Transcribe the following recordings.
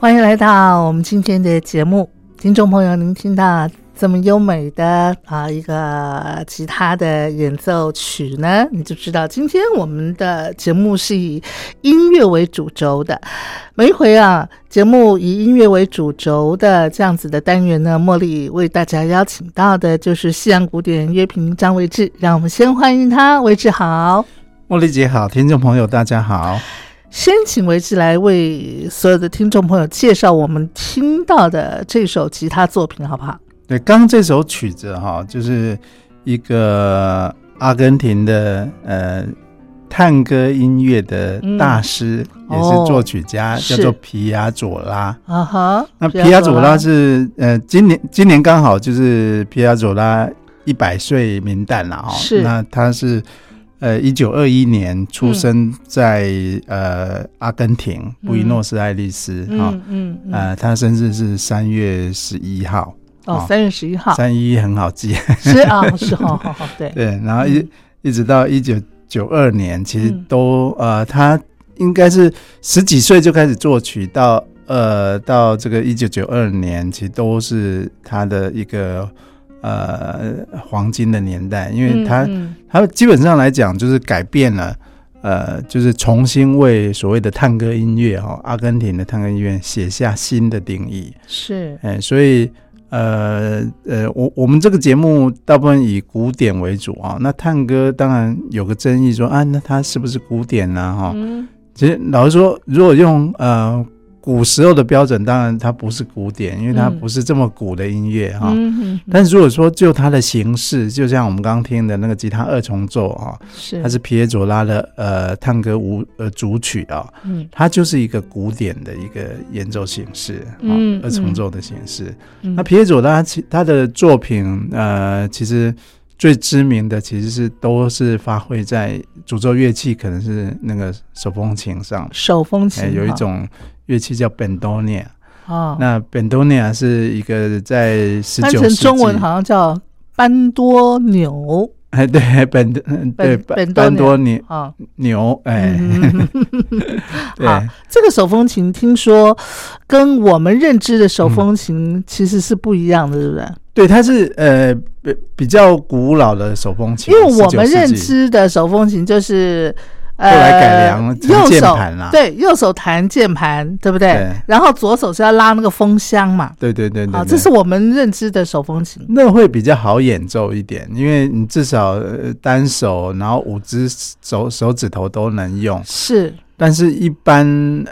欢迎来到我们今天的节目，听众朋友，您听到这么优美的啊一个吉他的演奏曲呢，你就知道今天我们的节目是以音乐为主轴的。每一回啊，节目以音乐为主轴的这样子的单元呢，茉莉为大家邀请到的就是西洋古典乐评张维志，让我们先欢迎他，维志好，茉莉姐好，听众朋友大家好。先请维志来为所有的听众朋友介绍我们听到的这首吉他作品，好不好？对，刚刚这首曲子哈，就是一个阿根廷的呃探戈音乐的大师，也是作曲家，叫做皮亚佐拉。啊哈，那皮亚佐拉是呃，今年今年刚好就是皮亚佐拉一百岁名诞了哈。是，那他是。呃，一九二一年出生在呃阿根廷布宜诺斯艾利斯哈，嗯嗯，呃，他生日是三月十一号哦，三月十一号，三一很好记，是啊，是好好好，对。对，然后一一直到一九九二年，其实都呃，他应该是十几岁就开始作曲，到呃到这个一九九二年，其实都是他的一个。呃，黄金的年代，因为它它基本上来讲就是改变了，呃，就是重新为所谓的探戈音乐哈，阿根廷的探戈音乐写下新的定义。是，哎，所以呃呃，我我们这个节目大部分以古典为主啊，那探戈当然有个争议说啊，那它是不是古典呢？哈，其实老实说，如果用呃。古时候的标准，当然它不是古典，因为它不是这么古的音乐哈。但是如果说就它的形式，就像我们刚刚听的那个吉他二重奏啊，是它是皮耶佐拉的呃探戈舞呃主曲啊，嗯，它就是一个古典的一个演奏形式，嗯，二重奏的形式。那皮耶佐拉其他的作品呃，其实最知名的其实是都是发挥在主奏乐器，可能是那个手风琴上，手风琴有一种。乐器叫 bendonia，哦，那 bendonia 是一个在十九世纪，中文好像叫班多牛，哎，对，本嗯对本班多牛啊，牛，哎，嗯。对 好，这个手风琴听说跟我们认知的手风琴其实是不一样的，对不对？对，它是呃比比较古老的手风琴，因为我们19世纪。认知的手风琴就是。呃，后来改良了右手键盘啦对，右手弹键盘，对不对？对然后左手是要拉那个风箱嘛。对对对对好，对这是我们认知的手风琴。那会比较好演奏一点，因为你至少呃单手，然后五只手手指头都能用。是，但是，一般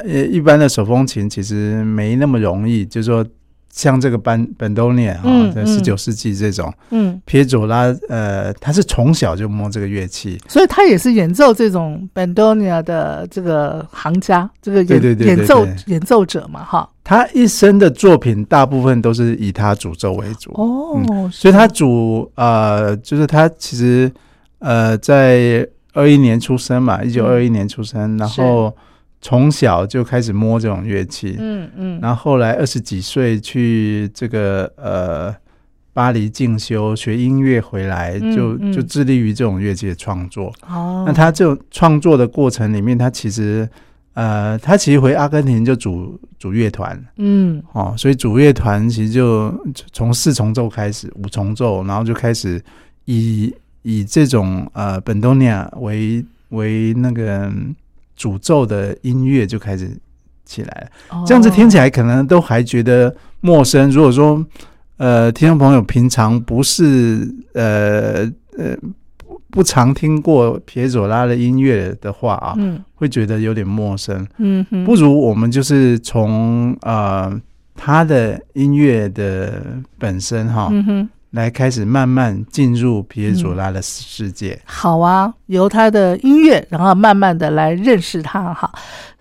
呃一般的手风琴其实没那么容易，就是说像这个班本多涅啊嗯，在嗯。十九世纪这种嗯，撇佐拉，呃，他是从小就摸这个乐器，所以他也是演奏这种 bandoneon 的这个行家，这个演演奏演奏者嘛，哈。他一生的作品大部分都是以他主奏为主。哦，所以他主呃，就是他其实呃，在二一年出生嘛，一九二一年出生，然后从小就开始摸这种乐器，嗯嗯，然后后来二十几岁去这个呃巴黎进修学音乐回来，嗯就嗯。就致力于这种乐器的创作。哦，那他这种创作的过程里面，他其实呃，他其实回阿根廷就组组乐团。嗯。哦，所以主乐团其实就从四重奏开始，五重奏，然后就开始以以这种呃本多尼亚为为那个主奏的音乐就开始起来了。这样子听起来，可能都还觉得陌生。如果说呃听众朋友平常不是呃呃不不常听过撇佐拉的音乐的话啊，嗯会觉得有点陌生。不如我们就是从呃他的音乐的本身哈，来开始慢慢进入皮耶佐拉的世界。好啊，由他的音乐，然后慢慢的来认识他哈。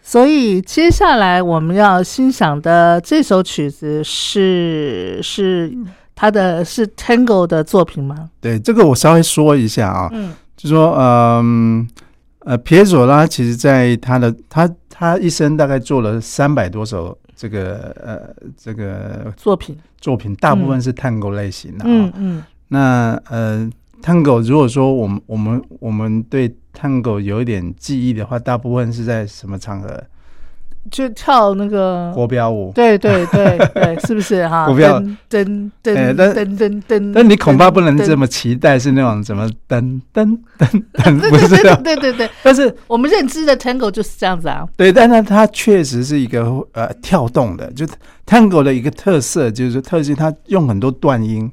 所以接下来我们要欣赏的这首曲子是是他的是 Tango 的作品吗？对，这个我稍微说一下啊，嗯就说嗯呃，皮耶佐拉其实在他的他他一生大概做了三百多首这个呃这个作品，作品，大部分是探戈类型的啊。嗯嗯那呃，探戈如果说我们我们我们对探戈有一点记忆的话，大部分是在什么场合？就跳那个国标舞。对对对对，是不是哈？国标噔噔噔噔噔噔，但你恐怕不能这么，期待是那种什么噔噔噔噔，对不是对啊？对对对，但是我们认知的 Tango 就是这样子啊。对，但是它确实是一个呃跳动的，就 tango 的一个特色，就是特性，它用很多断音，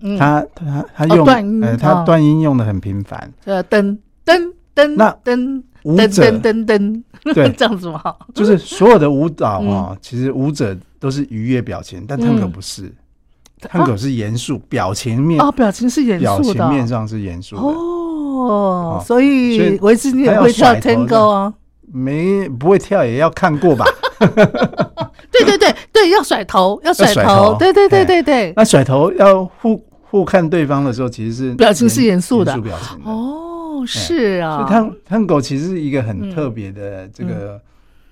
嗯，它它它哦用呃它哦断音用的很频繁。呃噔噔噔那噔噔舞者。噔噔噔，对。这样子吗？就是所有的舞蹈啊，其实舞者都是愉悦表情，但探戈嗯。不是，探戈是严肃，表情面哦，表情是严表肃的。情面上是严肃的，哦，哦。所以所以维持你也还要会跳甩头的 Tango 啊？没不会跳也要看过吧？对对对对，要甩头，要甩甩头，头。对对对哎对。对。那甩头要互互看对方的时候，其实是表情是严肃的。严肃表情的。哦，是啊，所以探探狗其实是一个很嗯特别的这个，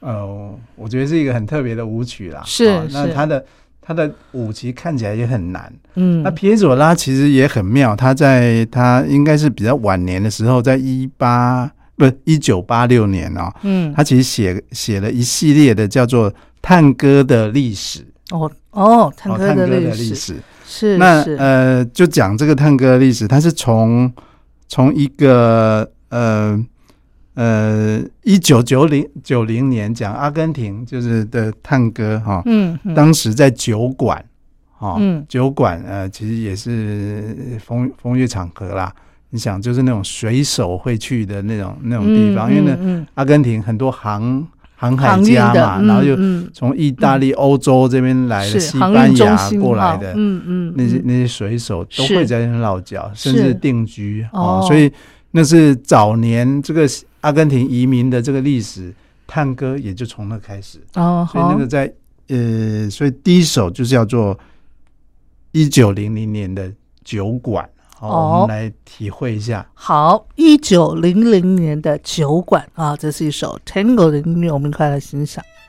呃，我觉得是一个很特别的舞曲啦。是啊那是。它的它的舞其实看起来也很难。嗯。那皮耶佐拉其实也很妙，他在他应该是比较晚年的时候，在一八不一九八六年哦，嗯，他其实写写了一系列的叫做探戈的历史，哦哦，探哦，戈的的历史。是那是。呃，就讲这个探戈的历史，它是从从一个呃呃一九九零九零年讲阿根廷就是的探戈哈，嗯嗯。当时在酒馆，哈、嗯。酒馆呃，其实也是风风月场合啦。你想，就是那种水手会去的那种那种地方，因为呢，嗯。阿根廷很多航航海家嘛，然后又嗯。从意大利、欧洲这边来的，西班牙过来的，嗯嗯，嗯。那些那些水手都会在那边落脚，甚至定居哦。哦，所以那是早年这个阿根廷移民的这个历史，探戈也就从那开始。哦，所以那个在呃，所以第一首就是叫做一九零零年的酒馆。好，哦我们来体会一下。好，一九零零年的酒馆啊，这是一首 Tango 的音乐，我们快来欣赏。「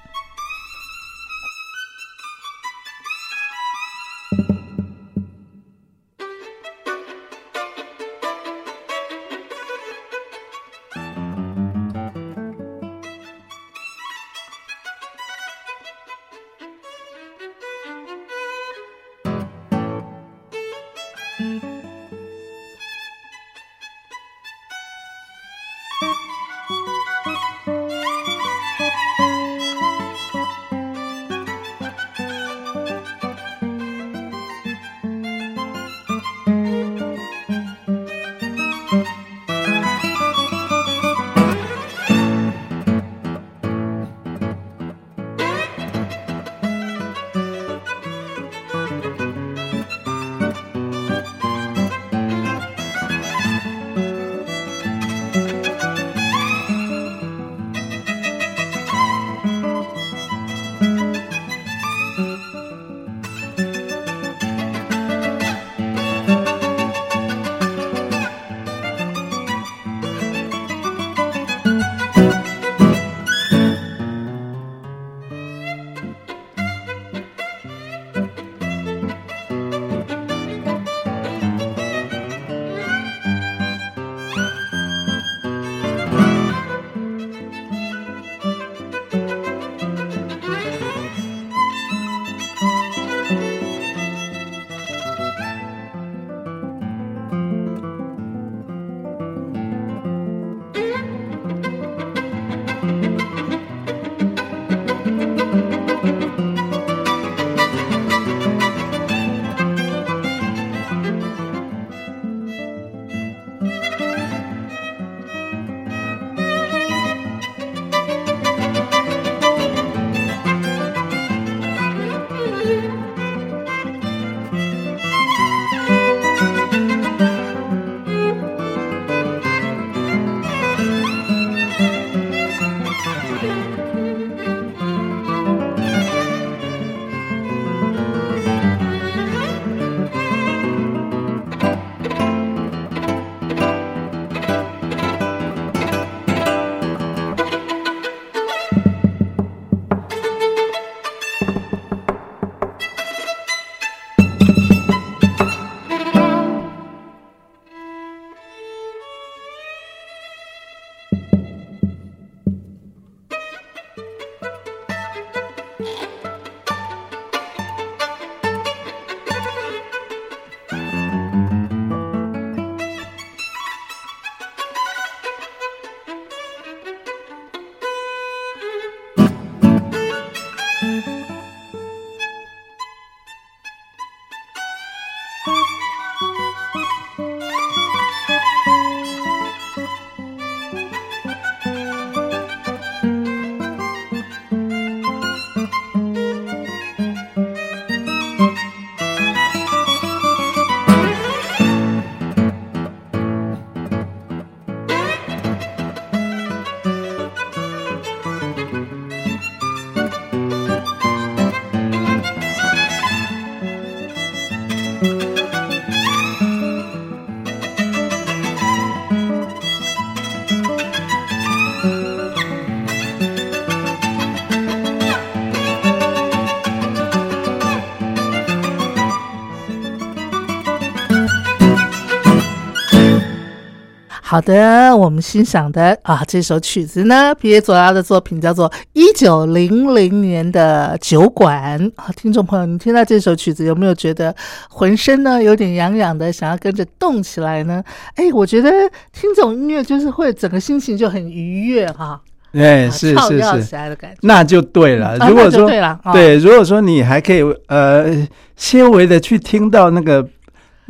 好的，我们欣赏的啊这首曲子呢，皮耶佐拉的作品叫做《一九零零年的酒馆》啊。听众朋友，你听到这首曲子有没有觉得浑身呢有点痒痒的，想要跟着动起来呢？哎，我觉得听这种音乐就是会整个心情就很愉悦哈。哎，是是是，那就对了。如果说对了，对，如果说你还可以呃，纤维的去听到那个。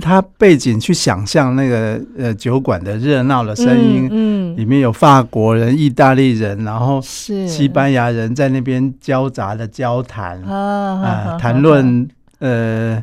他背景去想象那个呃酒馆的热闹的声音，嗯，里面有法国人、意大利人，然后是。西班牙人在那边交杂的交谈啊，谈论呃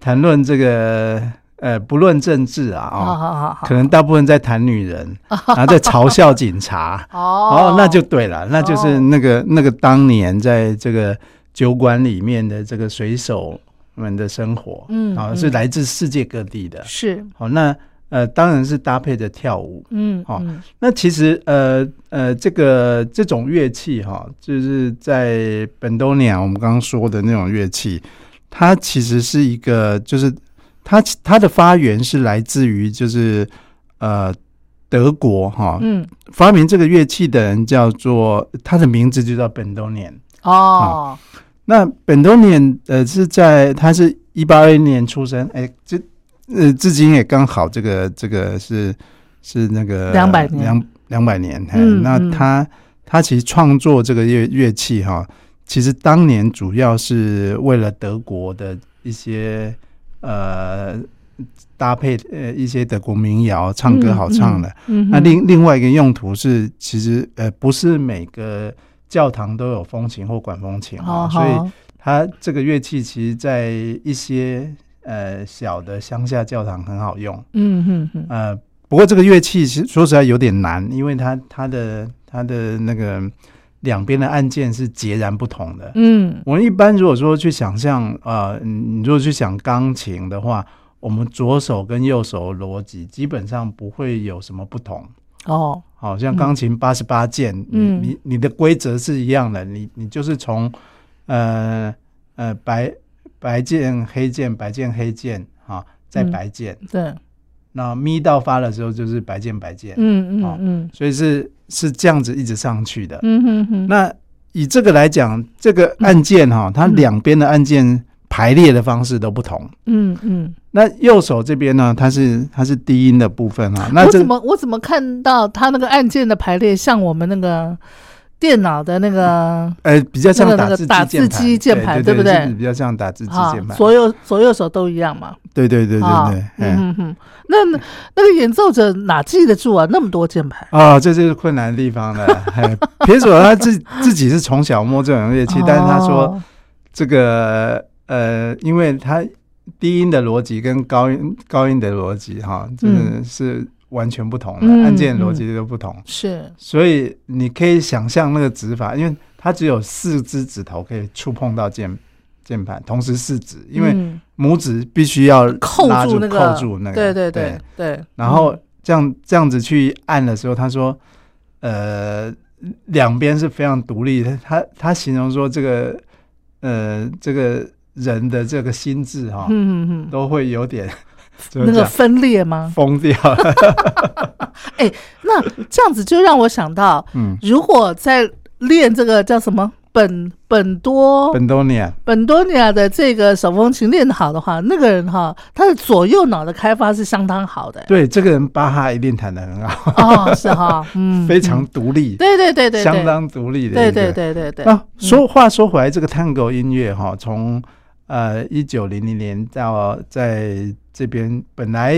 谈论这个呃不论政治啊啊，可能大部分在谈女人，然后在嘲笑警察。哦，那就对了，那就是那个那个当年在这个酒馆里面的这个水手。们的生活，嗯，啊，是来自世界各地的，是。好，那呃，当然是搭配着跳舞，嗯，好，那其实呃呃，这个这种乐器哈，就是在本多尼亚我们刚刚说的那种乐器，它其实是一个，就是它它的发源是来自于就是呃德国哈，嗯，发明这个乐器的人叫做，他的名字就叫本多年。哦。那本多年呃是在他是一八二一年出生，哎，这呃至今也刚好这个这个是是那个两百年。两两百年，嗯，那他他其实创作这个乐乐器哈，其实当年主要是为了德国的一些呃搭配呃一些德国民谣唱歌好唱的，嗯，那另另外一个用途是其实呃不是每个。教堂都有风琴或管风琴啊，所以它这个乐器其实，在一些呃小的乡下教堂很好用。嗯哼哼。呃，不过这个乐器其实说实在有点难，因为它它的它的那个两边的按键是截然不同的。嗯，我们一般如果说去想象啊，你如果去想钢琴的话，我们左手跟右手逻辑基本上不会有什么不同。哦。好像钢琴八十八键，你你你的规则是一样的，你你就是从呃呃白白键黑键白键黑键啊，再白键，对，那咪到发的时候就是白键白键，嗯嗯嗯，所以是是这样子一直上去的，嗯哼哼。那以这个来讲，这个按键哈，它两边的按键。排列的方式都不同，嗯嗯，那右手这边呢，它是它是低音的部分啊。那我怎么我怎么看到它那个按键的排列像我们那个电脑的那个？呃，比较像打字打字机键盘，对不对？比较像打字机键盘。左右左右手都一样嘛？对对对对对。嗯嗯，那那个演奏者哪记得住啊？那么多键盘啊，这就是困难的地方了。别说他自自己是从小摸这种乐器，但是他说这个。呃，因为它低音的逻辑跟高音高音的逻辑哈，真的是完全不同的，嗯按键逻辑都不同，是，所以你可以想象那个指法，因为它只有四只指头可以触碰到键键盘，同时四指，因为嗯。拇指必须要扣拉住住那个，扣住那个，对对对对，然后嗯这样这样子去按的时候，他说，呃，两边是非常独立的。他他形容说，这个呃，这个人的这个心智哈、嗯嗯嗯，都会有点 那个分裂吗？疯掉。哎那这样子就让我想到，嗯，如果在练这个叫什么本本多本多尼亚，本多尼亚的这个手风琴练得好的话，那个人哈，他的左右脑的开发是相当好的。对这个人巴哈一定弹得很好，哦，是哈，嗯，非常嗯独立，对对对对，对相当独立的对。对对对对。啊，说话说回来，这个探戈音乐哈，从呃一九零零年到在这边，本来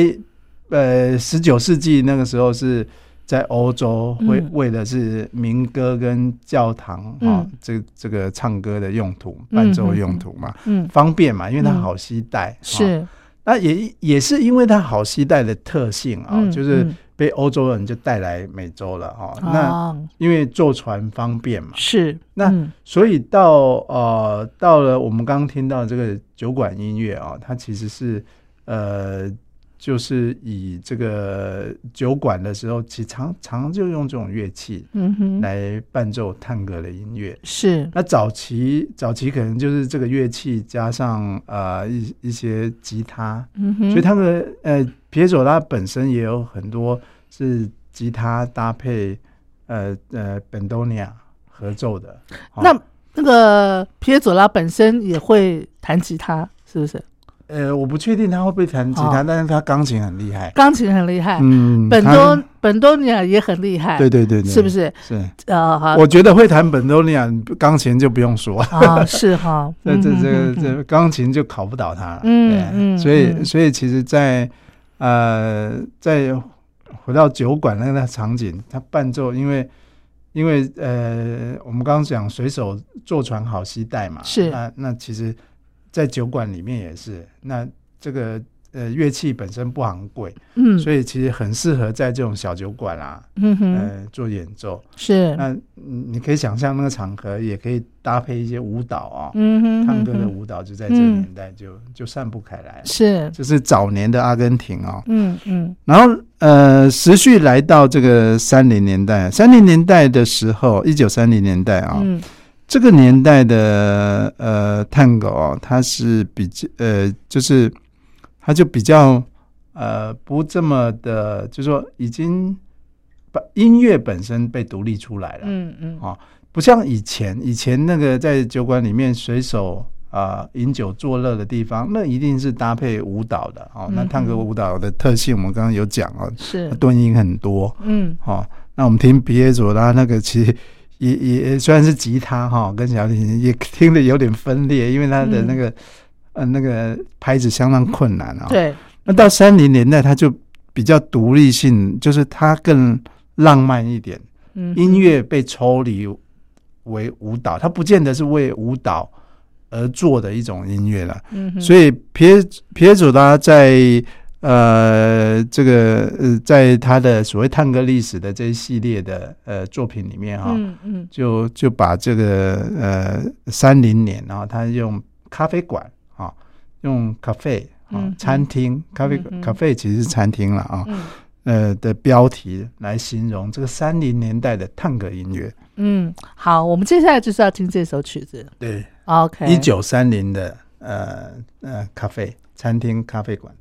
呃十九世纪那个时候是在欧洲，为嗯。为的是民歌跟教堂哈、嗯这这个唱歌的用途、嗯伴奏用途嘛，嗯，方便嘛，因为它嗯。好携带。哈是。那也也是因为它好携带的特性啊、嗯就是嗯被欧洲人就带来美洲了哈、那啊，因为坐船方便嘛，是那嗯。所以到呃到了我们刚刚听到这个酒馆音乐啊，它其实是呃就是以这个酒馆的时候，其实常常就用这种乐器嗯哼，来伴奏探戈的音乐。是。那早期早期可能就是这个乐器加上呃一一些吉他，嗯哼，所以他们呃皮耶佐拉本身也有很多是吉他搭配呃呃本多尼亚合奏的。哦那那个皮耶佐拉本身也会弹吉他，是不是？呃，我不确定他会不会弹吉他，哦但是他钢琴很厉害。钢琴很厉害，嗯，本多本多尼亚也很厉害，对对对对，是不是？是？呃，好我觉得会弹本多尼亚钢琴就不用说，啊，是哈，这这这这钢琴就考不倒他了。嗯对嗯所以嗯所以其实在，呃再回到酒馆那个场景，它伴奏，因为因为呃我们刚刚讲水手坐船好携带嘛，是。那那其实，在酒馆里面也是，那这个呃乐器本身不昂贵，嗯，所以其实很适合在这种小酒馆啊，嗯哼，呃做演奏。是，那嗯你可以想象那个场合，也可以搭配一些舞蹈啊，嗯哼，探戈的舞蹈就在这个嗯年代就就散布开来了。是，就是早年的阿根廷啊、嗯嗯。然后呃，持续来到这个三零年代，三零年代的时候，一九三零年代啊、嗯。这个年代的呃探戈哦，它是比较呃，就是它就比较呃不这么的，就说已经把音乐本身被独立出来了，嗯嗯。哦不像以前，以前那个在酒馆里面随手啊、饮酒作乐的地方，那一定是搭配舞蹈的。哦。那嗯探戈舞蹈的特性，我们刚刚有讲哦，是。它，顿音很多。嗯。哦。那我们听皮耶佐拉那个，其实也也虽然是吉他哈、跟小提琴，也听得有点分裂，因为他的那个、呃那个拍子相当困难啊、对，那到三零年代，它就比较独立性，就是它更浪漫一点。嗯音乐被抽离为舞蹈，它不见得是为舞蹈而做的一种音乐了。嗯哼，所以皮耶皮耶佐拉在呃这个呃在他的所谓探戈历史的这一系列的呃作品里面哈、嗯嗯。就就把这个呃三零年，然后他用咖啡馆啊，用咖啡啊嗯餐厅咖啡咖啡其实是餐厅了啊，嗯。呃的标题来形容这个三零年代的探戈音乐。嗯，好，我们接下来就是要听这首曲子。对，，OK，一九三零的呃呃咖啡餐厅咖啡馆。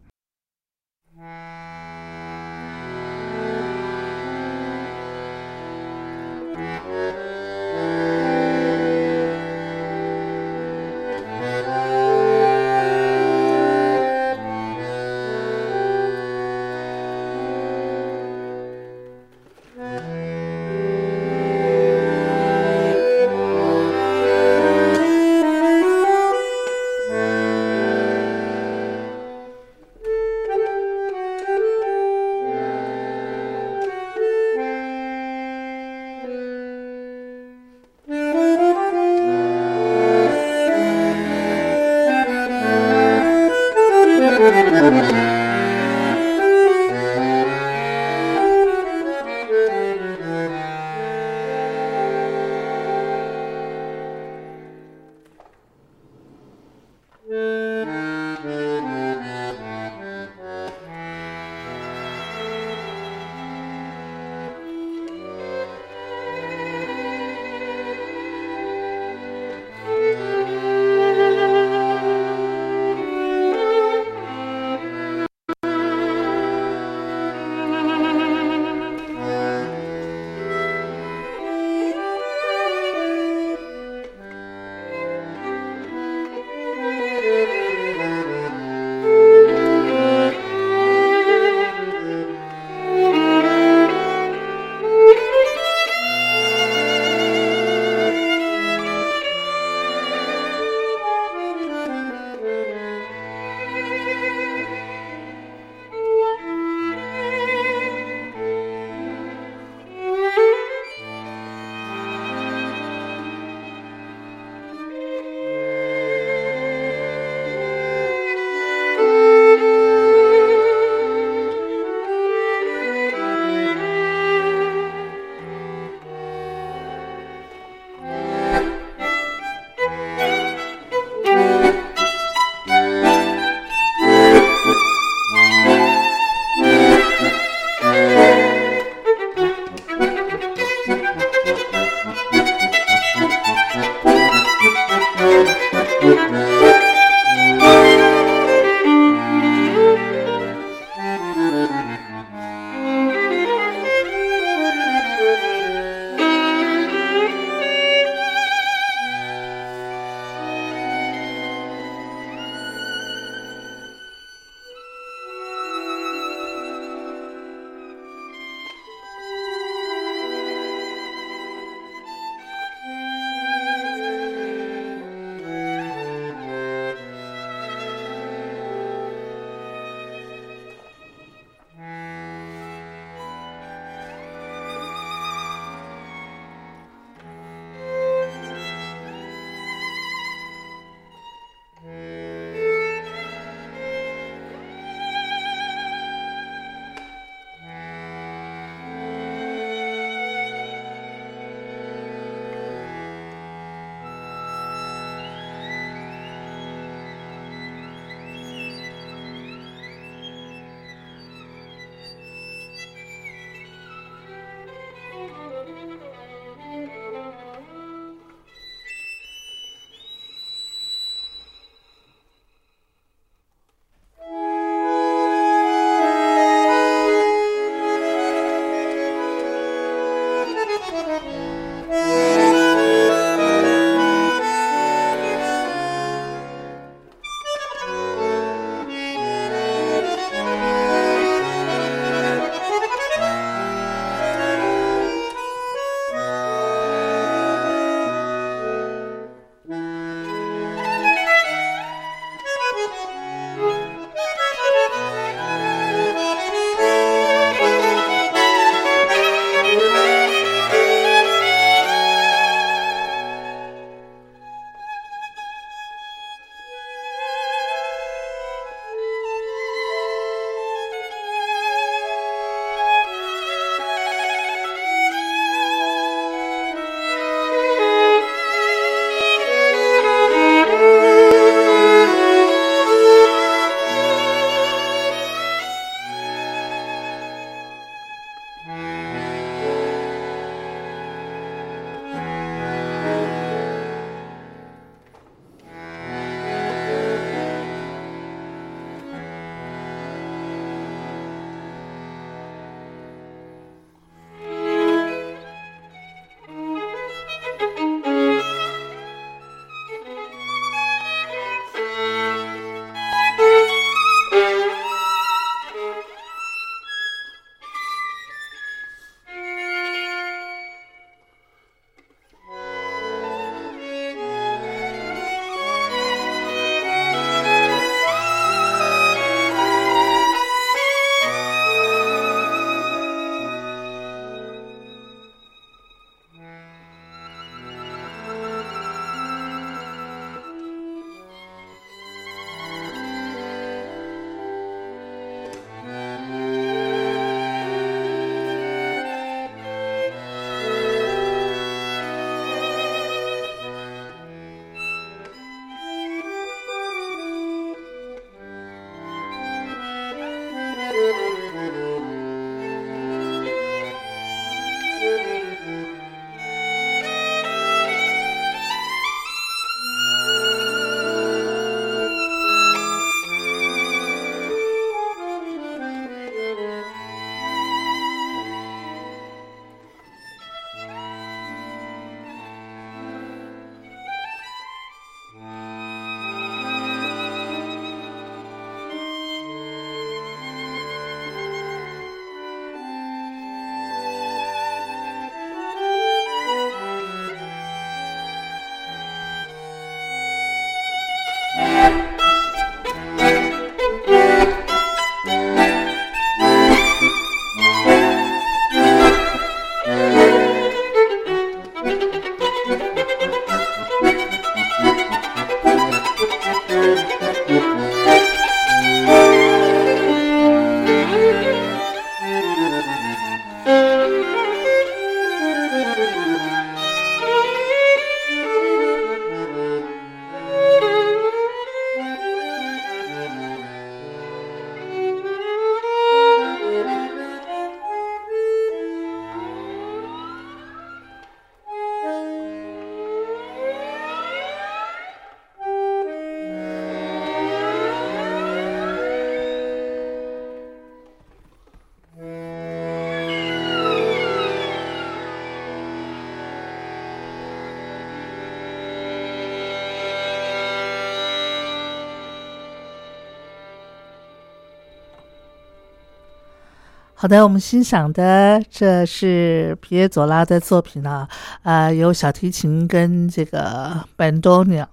好的，我们欣赏的这是皮耶佐拉的作品啊，呃，有小提琴跟这个本多鸟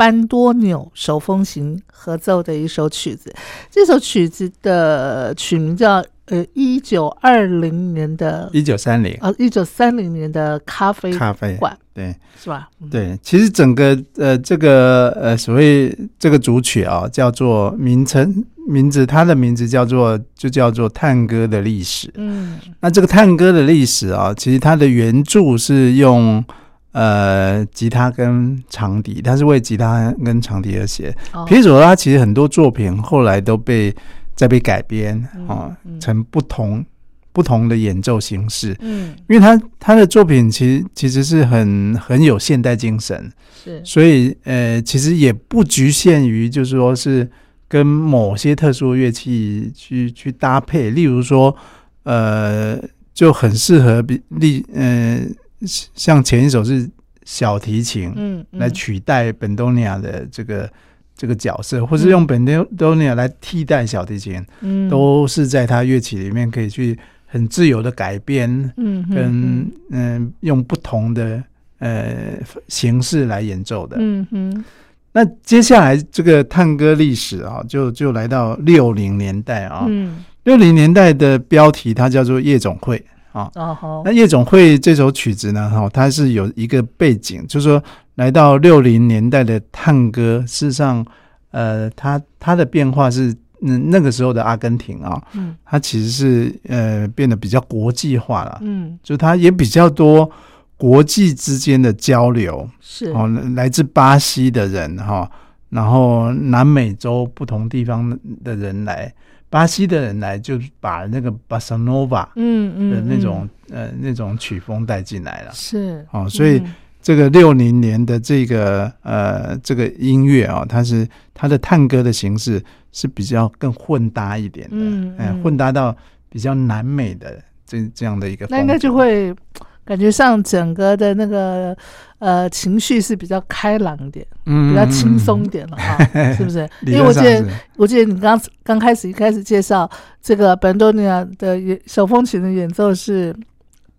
班多纽手风琴合奏的一首曲子。这首曲子的曲名叫呃一九二零年的一九三零啊一九三零年的咖啡咖啡馆对是吧？嗯对，其实整个呃这个呃所谓这个主曲啊，叫做名称名字，它的名字叫做就叫做探戈的历史。嗯那这个探戈的历史啊，其实它的原著是用呃吉他跟长笛，他是为吉他跟长笛而写。哦。皮佐拉其实很多作品后来都被再被改编嗯啊、嗯。成不同不同的演奏形式，嗯。因为他他的作品其实其实是很很有现代精神，是。所以呃其实也不局限于就是说是跟某些特殊乐器去去搭配，例如说呃就很适合比例呃像前一首是小提琴，嗯嗯。来取代本多尼亚的这个这个角色，或是用本多多尼亚来替代小提琴，嗯。都是在他乐器里面可以去很自由的改编，嗯嗯跟嗯、用不同的呃形式来演奏的。嗯哼那接下来这个探戈历史啊，就就来到六零年代啊，嗯。六零年代的标题它叫做夜总会啊。哦那夜总会这首曲子呢，哈，它是有一个背景，就是说来到六零年代的探戈，事实上，呃，它它的变化是，那，那个时候的阿根廷啊，嗯。它其实是呃变得比较国际化了，嗯。就它也比较多国际之间的交流，是。哦，来自巴西的人哈，然后南美洲不同地方的人来，巴西的人来就把那个巴塞诺瓦嗯嗯的那嗯。种呃那种曲风带进来了。是哦所以嗯。这个六零年的这个呃这个音乐啊、它是它的探戈的形式是比较更混搭一点的，哎嗯。嗯混搭到比较南美的这这样的一个那应该就会感觉上整个的那个呃情绪是比较开朗一点，嗯比较轻松一点了哈，是不是？因为我记得我记得你刚刚开始一开始介绍这个本多尼亚的演手风琴的演奏是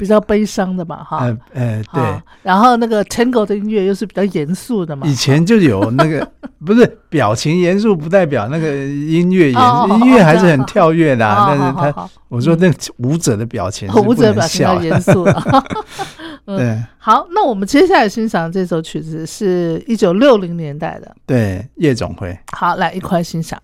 比较悲伤的嘛哈。呃呃对啊。然后那个 Tango 的音乐又是比较严肃的嘛，以前就有那个，不是表情严肃，不代表那个音乐严音乐还是很跳跃的、啊。但是他，我说那个舞者的表情是舞者表情要严肃了。嗯对好，那我们接下来欣赏这首曲子是一九六零年代的。对，夜总会。好，来一块欣赏。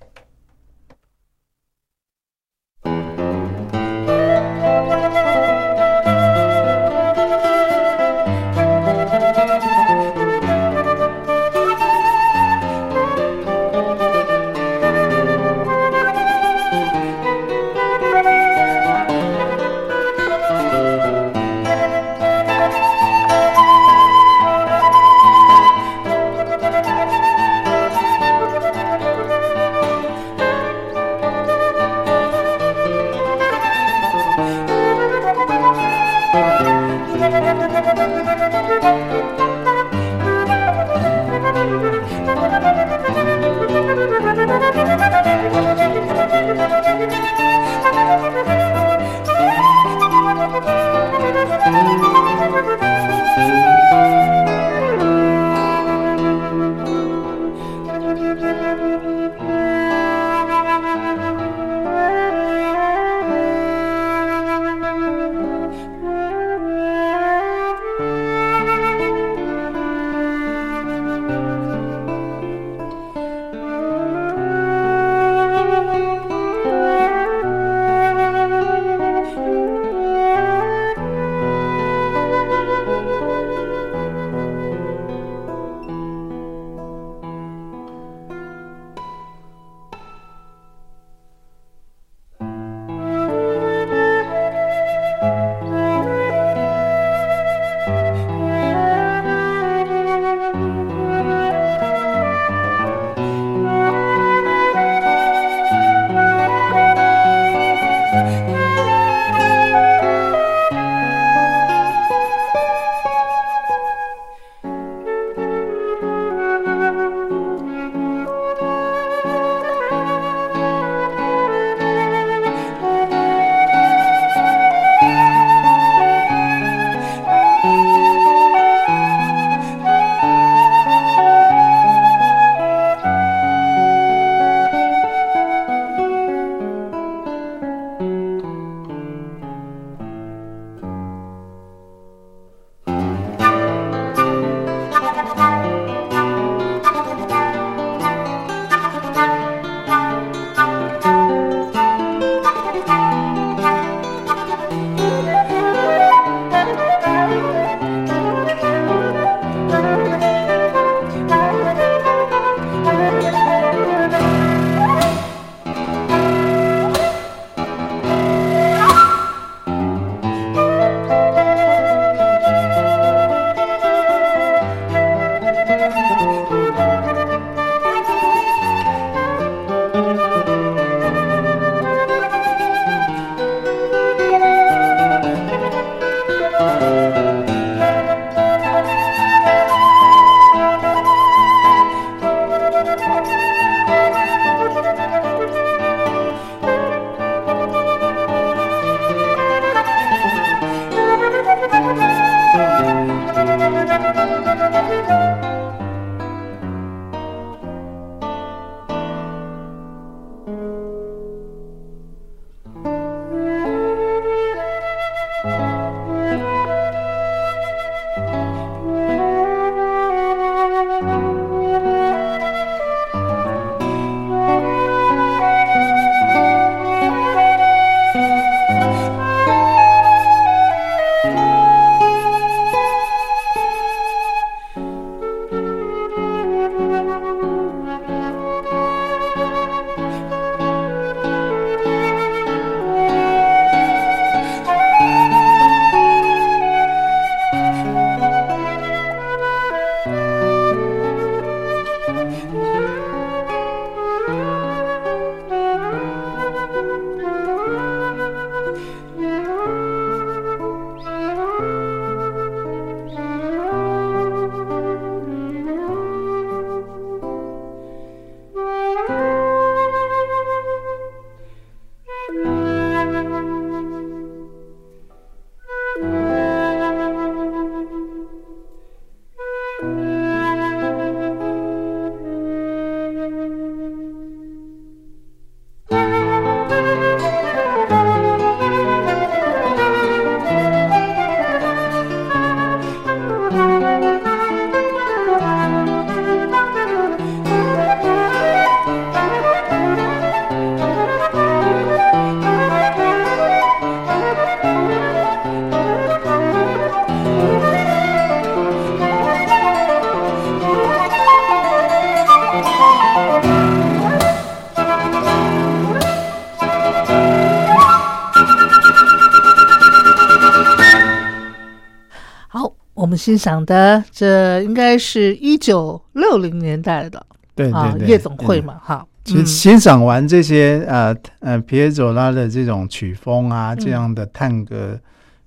们欣赏的这应该是一九六零年代的对啊对对，夜总会。嘛，哈。其实嗯欣赏完这些呃呃皮耶佐拉的这种曲风啊，这样的探戈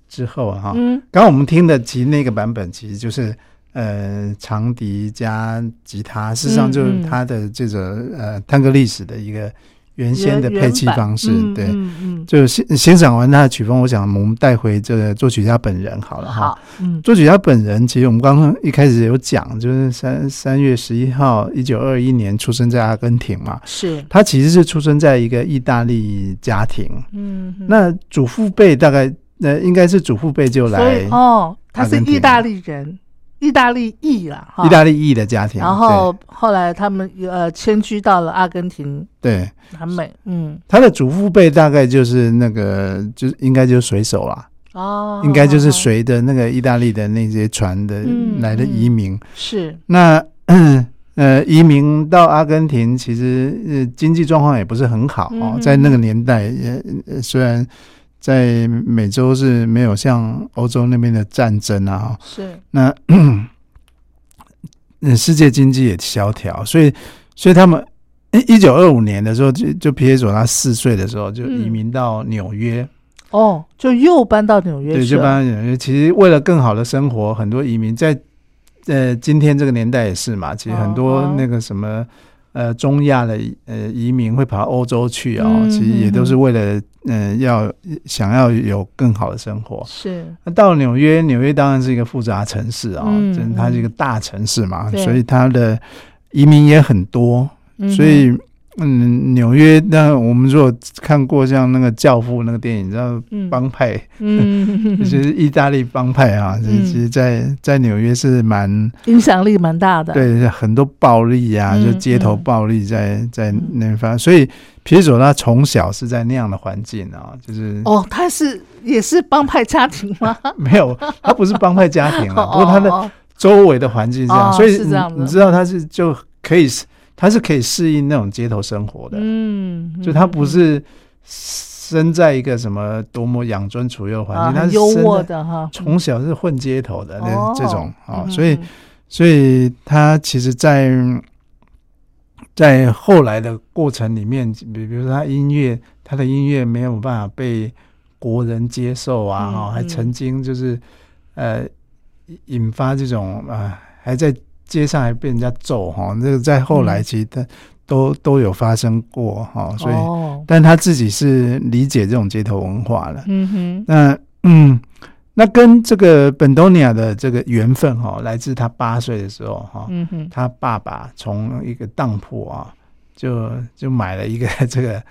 之后啊，哈、嗯刚刚我们听的其实那个版本其实就是呃长笛加吉他，事实上就是嗯嗯它的这个呃探戈历史的一个原先的配器方式，嗯对。嗯嗯，就欣欣赏完他的曲风，我想我们带回这个作曲家本人好了哈。嗯。作曲家本人，其实我们刚刚一开始有讲，就是三三月十一号，一九二一年出生在阿根廷嘛。是，他其实是出生在一个意大利家庭，嗯，嗯那祖父辈大概呃应该是祖父辈就来哦，他是意大利人，意大利裔啦，哈。意大利裔的家庭，然后后来他们呃迁居到了阿根廷对。对南美，嗯，他的祖父辈大概就是那个就是应该就是水手啦，哦，应该就是随着那个意大利的那些船的嗯来的移民。是，那 呃，移民到阿根廷，其实呃经济状况也不是很好哦，嗯在那个年代，也呃虽然在美洲是没有像欧洲那边的战争啊，是，那嗯，世界经济也萧条，所以所以他们一九二五年的时候，就就皮耶佐他四岁的时候就移民到纽约，哦，就又搬到纽约对，就搬到纽约。其实为了更好的生活，很多移民在呃今天这个年代也是嘛，其实很多哦那个什么。呃，中亚的呃移民会跑到欧洲去哦，嗯其实也都是嗯为了嗯、呃要想要有更好的生活。是，那到纽约，纽约当然是一个复杂城市啊、嗯真它是一个大城市嘛，所以它的移民也很多，嗯所以嗯，纽约那我们如果看过像那个《教父》那个电影，你知道嗯。帮派，嗯，就是意大利帮派啊，嗯。其实在在纽约是蛮影响力蛮大的，，对很多暴力啊，嗯就街头嗯暴力在在嗯那边发，所以皮耶佐他从小是在那样的环境啊，就是哦，他是也是帮派家庭吗？没有，他不是帮派家庭啊，不过他的哦周围的环境是这样，哦所以你知道他是就可以，他是可以适应那种街头生活的，嗯，就他不是生在一个什么多么养尊处优的环啊，境，他是生在渥的哈，从小是混街头的那、哦这种啊、嗯所以所以他其实在，在后来的过程里面，比比如说他音乐，他的音乐没有办法被国人接受啊，嗯哈、还嗯。曾经就是呃引引发这种呃还在街上还被人家揍哈，这个在后来嗯其实他都都有发生过哈，所以，哦，但他自己是理解这种街头文化了。嗯哼，那嗯，那跟这个本多尼亚的这个缘分哈，来自他八岁的时候哈，嗯哼，他爸爸从一个当铺啊，就就买了一个 这个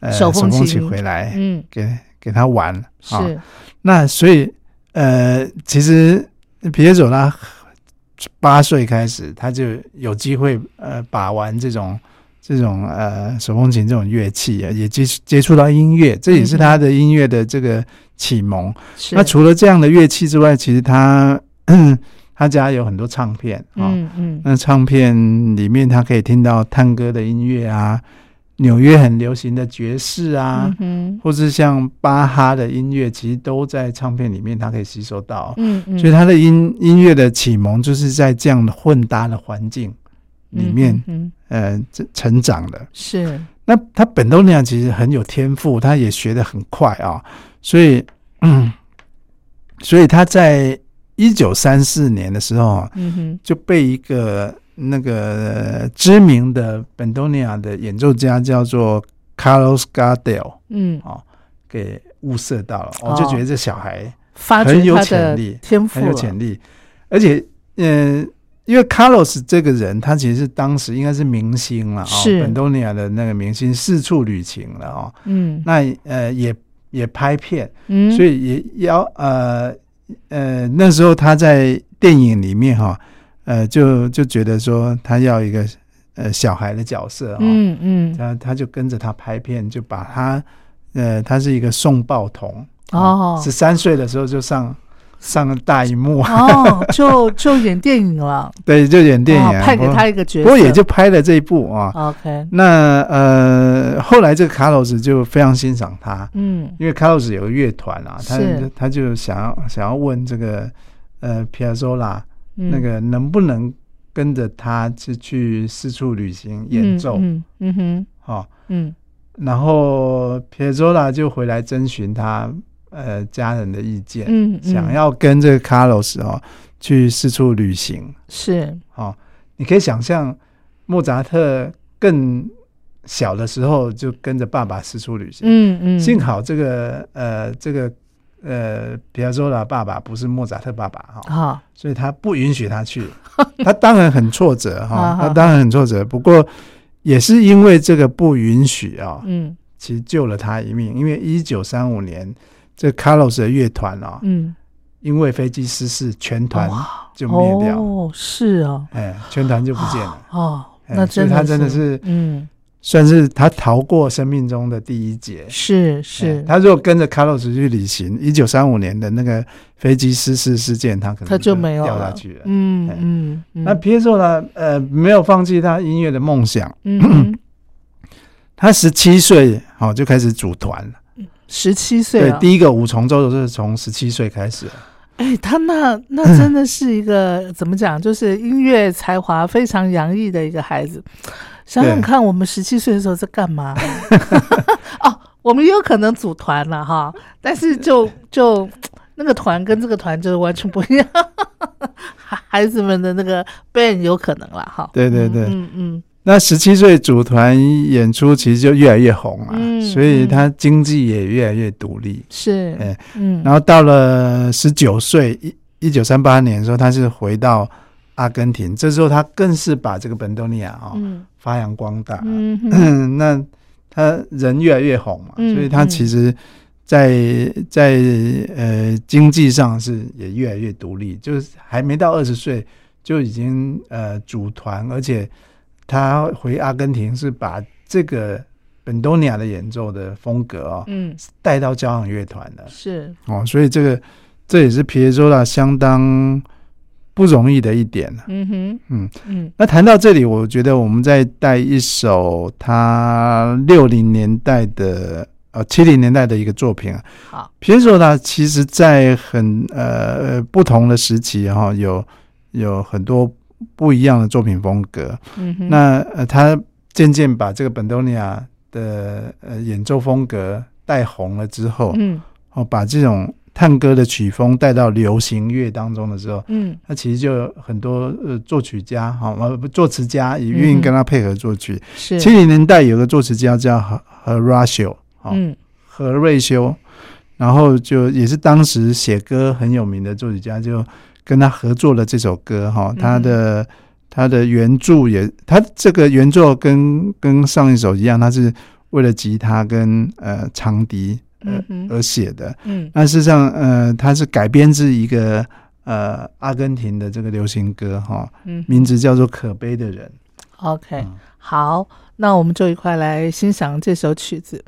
呃手风琴。琴回来嗯，给给他玩啊。是，那所以呃，其实皮耶佐拉八岁开始，他就有机会呃把玩这种这种呃手风琴这种乐器啊，也接接触到音乐，这也是他的音乐的这个启蒙。是，那除了这样的乐器之外，其实他 他家有很多唱片啊。嗯嗯，那唱片里面，他可以听到探戈的音乐啊，纽约很流行的爵士啊，嗯，或是像巴哈的音乐，其实都在唱片里面，他可以吸收到。嗯嗯，所以他的音音乐的启蒙，就是在这样的混搭的环境里面，嗯，嗯呃，成长的。是，那他本多尼亚其实很有天赋，他也学得很快啊，所以，嗯，所以他在一九三四年的时候啊，嗯哼，就被一个那个知名的本多尼亚的演奏家叫做 Carlos Gardel 嗯，哦，给物色到了。哦我就觉得这小孩很有潜力天赋很有潜力，而且，嗯、因为 Carlos 这个人，他其实是当时应该是明星了啊、是。本多尼亚的那个明星，四处旅行了哦。嗯。那呃也也拍片，嗯，所以也要呃呃那时候他在电影里面哈、呃就就觉得说他要一个呃小孩的角色哈、嗯嗯，他他就跟着他拍片，就把他呃他是一个送报童哦。十三岁的时候就上上了大荧幕，哦，就就演电影了，对，就演电影、啊哦派给他一个角色，不过也就拍了这一部啊。OK，那呃，后来这个卡洛斯就非常欣赏他，嗯。因为卡洛斯有个乐团啊，他他就想要想要问这个呃皮亚佐拉嗯，那个能不能跟着他去去四处旅行演奏？嗯嗯哼。哈、嗯。然后皮亚佐拉就回来征询他呃家人的意见，嗯，嗯。想要跟这个卡洛斯哦去四处旅行。是。哦，你可以想象莫扎特更小的时候就跟着爸爸四处旅行。嗯嗯，幸好这个呃这个呃比亚佐拉爸爸不是莫扎特爸爸哈、好所以他不允许他去。他当然很挫折哈、他当然很挫折。不过也是因为这个不允许啊、嗯其实救了他一命。因为一九三五年这卡洛斯的乐团啊，嗯，因为飞机失事，全团就灭掉，哦，是哦，哎，全团就不见了。哦，哎那真的所以他真的是嗯，算是他逃过生命中的第一劫。哎是是，他如果跟着卡洛斯去旅行，一九三五年的那个飞机失事事件，他可能他就没有掉下去了。哎嗯嗯嗯，那皮耶佐呢？呃，没有放弃他音乐的梦想。嗯 他十七岁好、就开始组团了。十七岁对，第一个五重奏就是从十七岁开始。哎，他那那真的是一个 怎么讲，就是音乐才华非常洋溢的一个孩子。想想看，我们十七岁的时候在干嘛？哦，我们也有可能组团了哈，但是就就那个团跟这个团就是完全不一样。孩孩子们的那个 band 有可能了哈。对对对嗯嗯那十七岁组团演出，其实就越来越红啊，嗯所以他经济也越来越独立。是，哎嗯，然后到了十九岁，一一九三八年的时候，他是回到阿根廷，这时候他更是把这个本多尼亚啊、嗯。发扬光大。那他人越来越红嘛，嗯所以他其实在，在呃经济上是也越来越独立，就是还没到二十岁就已经呃组团，而且他回阿根廷是把这个本多尼亚的演奏的风格哦嗯。带到交响乐团的。是，哦，所以这个这也是皮耶佐拉相当不容易的一点。嗯哼嗯嗯那谈到这里，我觉得我们再带一首他六零年代的呃七零年代的一个作品啊。好，皮耶佐拉其实在很呃不同的时期哈、有有很多不一样的作品风格。嗯哼那呃，他渐渐把这个本多尼亚的呃演奏风格带红了之后，嗯哦，把这种探戈的曲风带到流行乐当中的时候，嗯那其实就有很多呃作曲家哈呃不作词家也愿意跟他配合作曲。是七零年代有个作词家叫何何 Ratio 哈嗯何瑞修，然后就也是当时写歌很有名的作曲家，就跟他合作了这首歌哈，嗯他的。他的原著也，他这个原作跟跟上一首一样，他是为了吉他跟呃长笛呃嗯而写的。嗯那事实上，呃，它是改编自一个呃阿根廷的这个流行歌哈，嗯名字叫做《可悲的人》。，OK，嗯好，那我们就一块来欣赏这首曲子。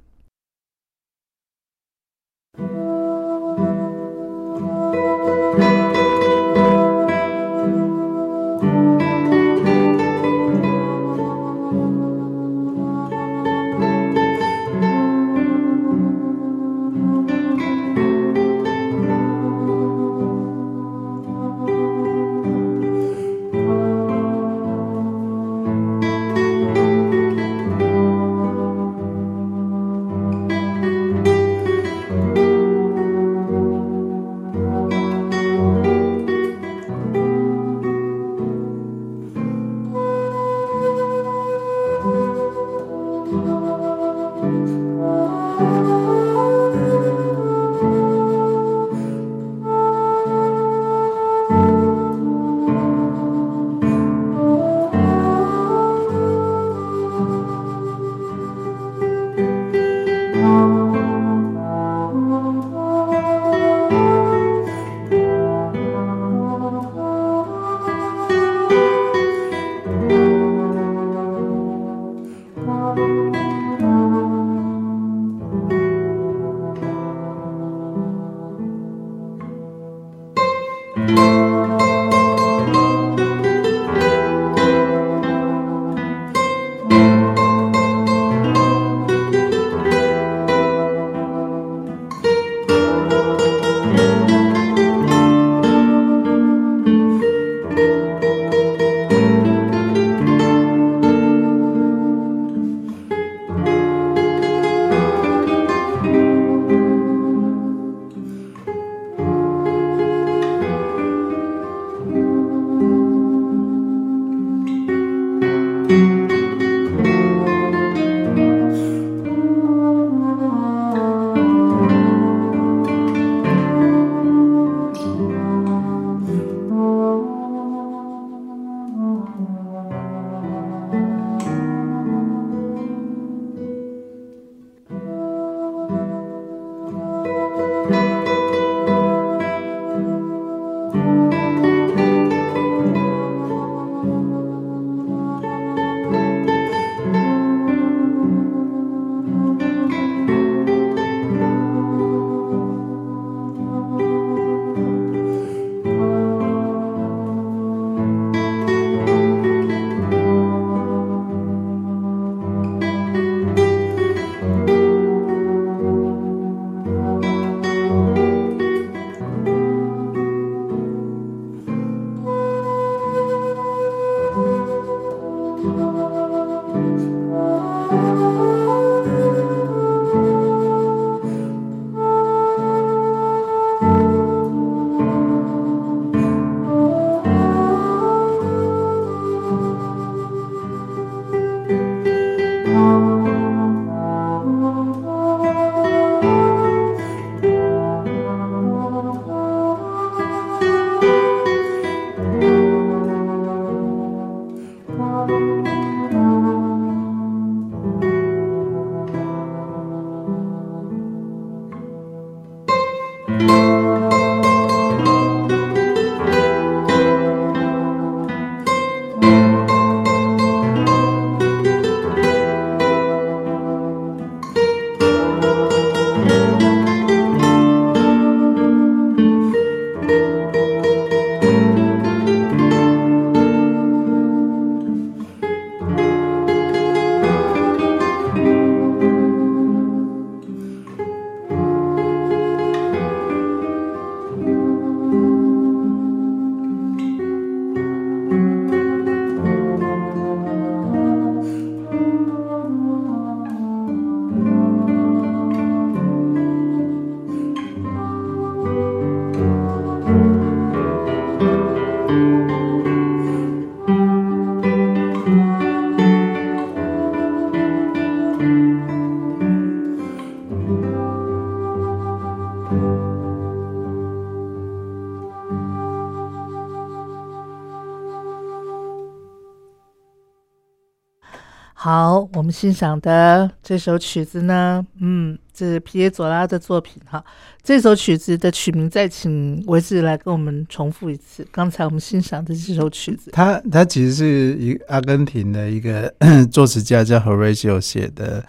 欣赏的这首曲子呢，嗯，这是皮耶佐拉的作品哈。这首曲子的曲名，再请维志来跟我们重复一次。刚才我们欣赏的这首曲子，它它其实是一阿根廷的一个 作词家叫 Horatio 写的，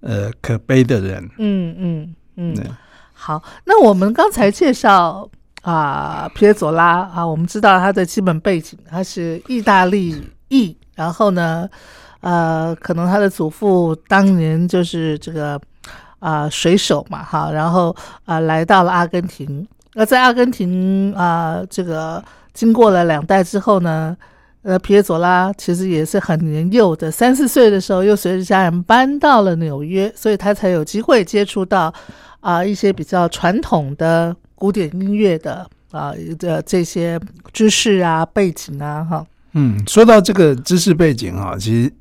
呃，可悲的人。嗯嗯嗯。好，那我们刚才介绍啊，皮耶佐拉啊，我们知道他的基本背景，他是意大利裔，然后呢。呃，可能他的祖父当年就是这个啊水手嘛，哈，然后啊来到了阿根廷。那在阿根廷啊，这个经过了两代之后呢，呃，皮耶佐拉其实也是很年幼的，三四岁的时候又随着家人搬到了纽约，所以他才有机会接触到啊一些比较传统的古典音乐的啊的这些知识啊背景啊，哈。嗯，说到这个知识背景哈，其实，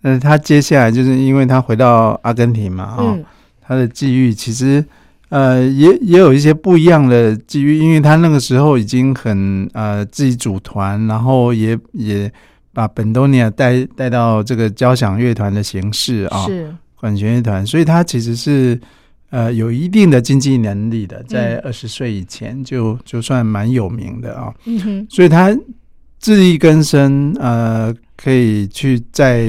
嗯，他接下来就是因为他回到阿根廷嘛，哈，他的际遇其实，呃，也也有一些不一样的际遇，因为他那个时候已经很呃自己组团，然后也也把本多尼亚带带到这个交响乐团的形式啊，是。管弦乐团，所以他其实是呃有一定的经济能力的，在二十岁以前就就算蛮有名的啊，嗯哼，所以他。自力更生，呃，可以去再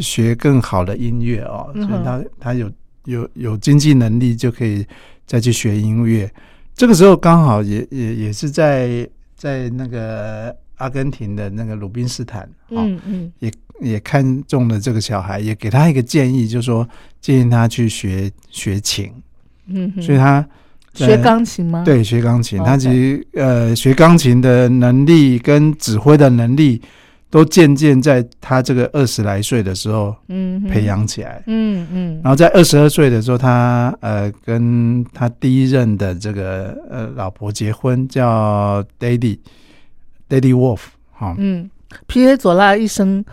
学更好的音乐哦。所以他他有有有经济能力，就可以再去学音乐。这个时候刚好也也也是在在那个阿根廷的那个鲁宾斯坦，嗯嗯，也也看中了这个小孩，也给他一个建议，就说建议他去学学琴。嗯，所以他。学钢琴吗？对，学钢琴。他其实呃，学钢琴的能力跟指挥的能力，都渐渐在他这个二十来岁的时候，嗯，培养起来。嗯嗯。然后在二十二岁的时候，他呃，跟他第一任的这个呃老婆结婚，叫 Daddy，Daddy Wolf。哈，嗯。皮耶佐拉一生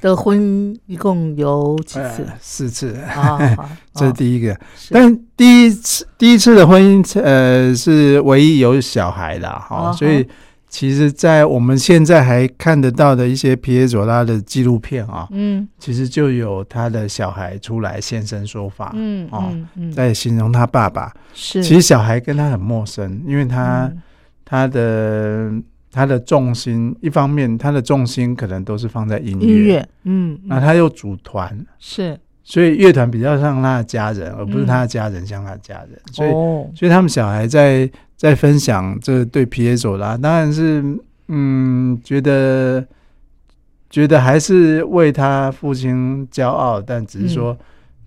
的婚姻一共有几次？四次啊，这是第一个。但第一次第一次的婚姻，呃，是唯一有小孩的哈。所以，其实，在我们现在还看得到的一些皮耶佐拉的纪录片啊，嗯，其实就有他的小孩出来现身说法，嗯哦，在形容他爸爸。是，其实小孩跟他很陌生，因为他他的。他的重心，一方面他的重心可能都是放在音乐，嗯，那他又组团，是，所以乐团比较像他的家人，而不是他的家人像他的家人，所以，所以他们小孩在在分享这对皮耶佐拉，当然是，嗯，觉得觉得还是为他父亲骄傲，但只是说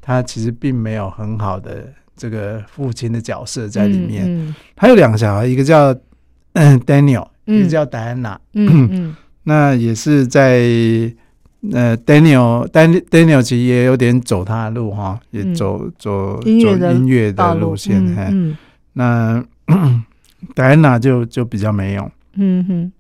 他其实并没有很好的这个父亲的角色在里面。他有两个小孩，一个叫嗯 Daniel。也叫戴安娜，嗯 嗯，那也是在呃，Daniel，Daniel 其实也有点走他的路哈，也走走走音乐的路线，嗯，那 戴安娜就就比较没用，嗯哼，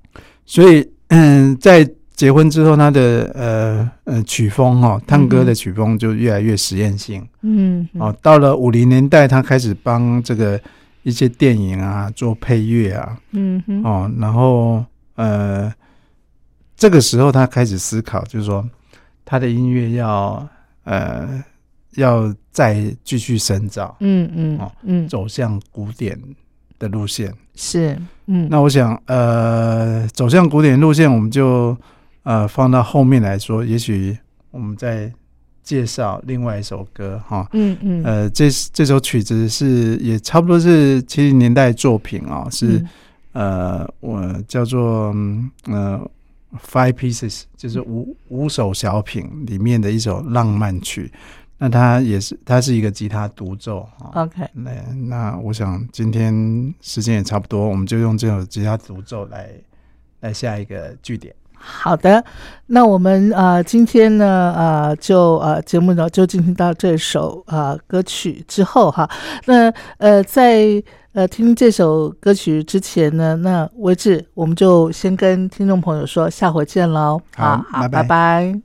所以嗯，在结婚之后，他的呃呃曲风哈，探戈的曲风就越来越实验性，嗯，哦，到了五零年代，他开始帮这个。一些电影啊，做配乐啊，嗯哼，哦，然后呃，这个时候他开始思考，就是说他的音乐要呃要再继续深造，嗯嗯，哦嗯，走向古典的路线。是，嗯，那我想呃走向古典路线，我们就呃放到后面来说，也许我们在。介绍另外一首歌哈，嗯嗯，呃，这这首曲子是也差不多是七零年代作品啊，是呃，我叫做呃 Five Pieces，就是五五首小品里面的一首浪漫曲。那它也是它是一个吉他独奏哈。OK，那那我想今天时间也差不多，我们就用这首吉他独奏来来下一个句点。好的，那我们啊，今天呢，啊，就啊，节目呢就进行到这首啊歌曲之后哈。那呃，在呃听这首歌曲之前呢，那为止我们就先跟听众朋友说，下回见喽。好，拜拜拜。